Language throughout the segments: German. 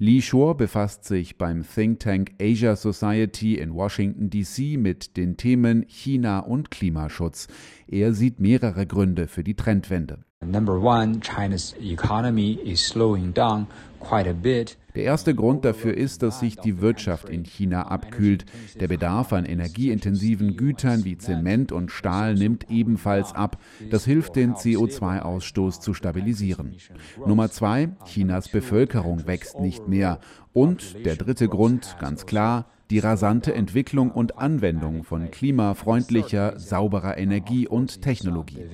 Lee Shore befasst sich beim Think Tank Asia Society in Washington, D.C. mit den Themen China und Klimaschutz. Er sieht mehrere Gründe für die Trendwende. Number one, China's economy is slowing down quite a bit. Der erste Grund dafür ist, dass sich die Wirtschaft in China abkühlt. Der Bedarf an energieintensiven Gütern wie Zement und Stahl nimmt ebenfalls ab. Das hilft, den CO2-Ausstoß zu stabilisieren. Nummer zwei, Chinas Bevölkerung wächst nicht mehr. Und der dritte Grund, ganz klar, die rasante Entwicklung und Anwendung von klimafreundlicher, sauberer Energie und Technologie.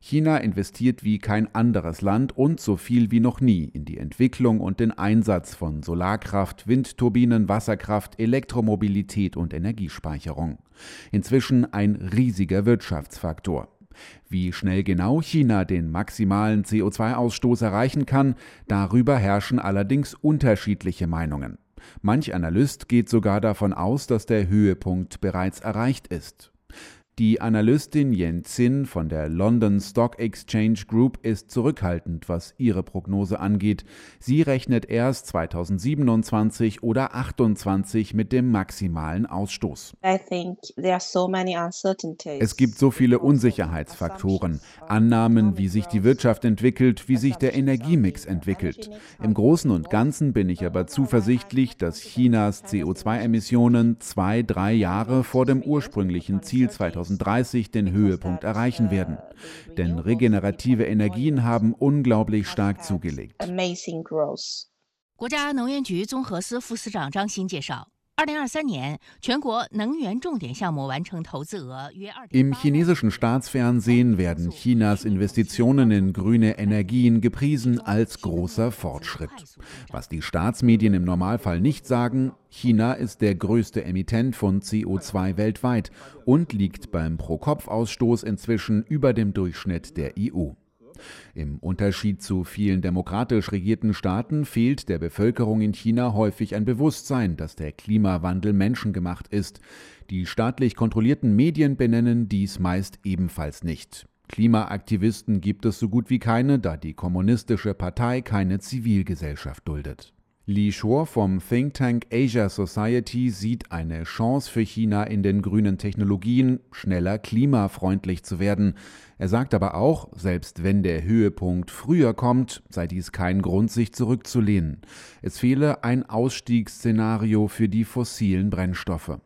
China investiert wie kein anderes Land und so viel wie noch nie in die Entwicklung und den Einsatz von Solarkraft, Windturbinen, Wasserkraft, Elektromobilität und Energiespeicherung. Inzwischen ein riesiger Wirtschaftsfaktor. Wie schnell genau China den maximalen CO2-Ausstoß erreichen kann, darüber herrschen allerdings unterschiedliche Meinungen. Manch Analyst geht sogar davon aus, dass der Höhepunkt bereits erreicht ist. Die Analystin Yen Zin von der London Stock Exchange Group ist zurückhaltend, was ihre Prognose angeht. Sie rechnet erst 2027 oder 2028 mit dem maximalen Ausstoß. es gibt so viele Unsicherheitsfaktoren, Annahmen, wie sich die Wirtschaft entwickelt, wie sich der Energiemix entwickelt. Im Großen und Ganzen bin ich aber zuversichtlich, dass Chinas CO2-Emissionen zwei, drei Jahre vor dem ursprünglichen Ziel 2020 2030 den Höhepunkt erreichen werden. Denn regenerative Energien haben unglaublich stark zugelegt. 国家能源局综合司副司长张欣介绍。 im chinesischen Staatsfernsehen werden Chinas Investitionen in grüne Energien gepriesen als großer Fortschritt. Was die Staatsmedien im Normalfall nicht sagen, China ist der größte Emittent von CO2 weltweit und liegt beim Pro-Kopf-Ausstoß inzwischen über dem Durchschnitt der EU. Im Unterschied zu vielen demokratisch regierten Staaten fehlt der Bevölkerung in China häufig ein Bewusstsein, dass der Klimawandel menschengemacht ist. Die staatlich kontrollierten Medien benennen dies meist ebenfalls nicht. Klimaaktivisten gibt es so gut wie keine, da die kommunistische Partei keine Zivilgesellschaft duldet. Li Shore vom Think Tank Asia Society sieht eine Chance für China in den grünen Technologien, schneller klimafreundlich zu werden. Er sagt aber auch, selbst wenn der Höhepunkt früher kommt, sei dies kein Grund, sich zurückzulehnen. Es fehle ein Ausstiegsszenario für die fossilen Brennstoffe.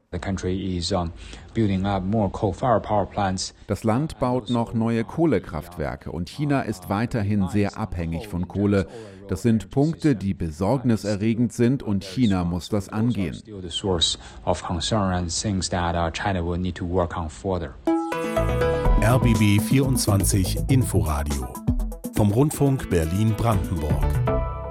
Das Land baut noch neue Kohlekraftwerke und China ist weiterhin sehr abhängig von Kohle. Das sind Punkte, die besorgniserregend sind und China muss das angehen. RBB 24 Inforadio vom Rundfunk Berlin-Brandenburg.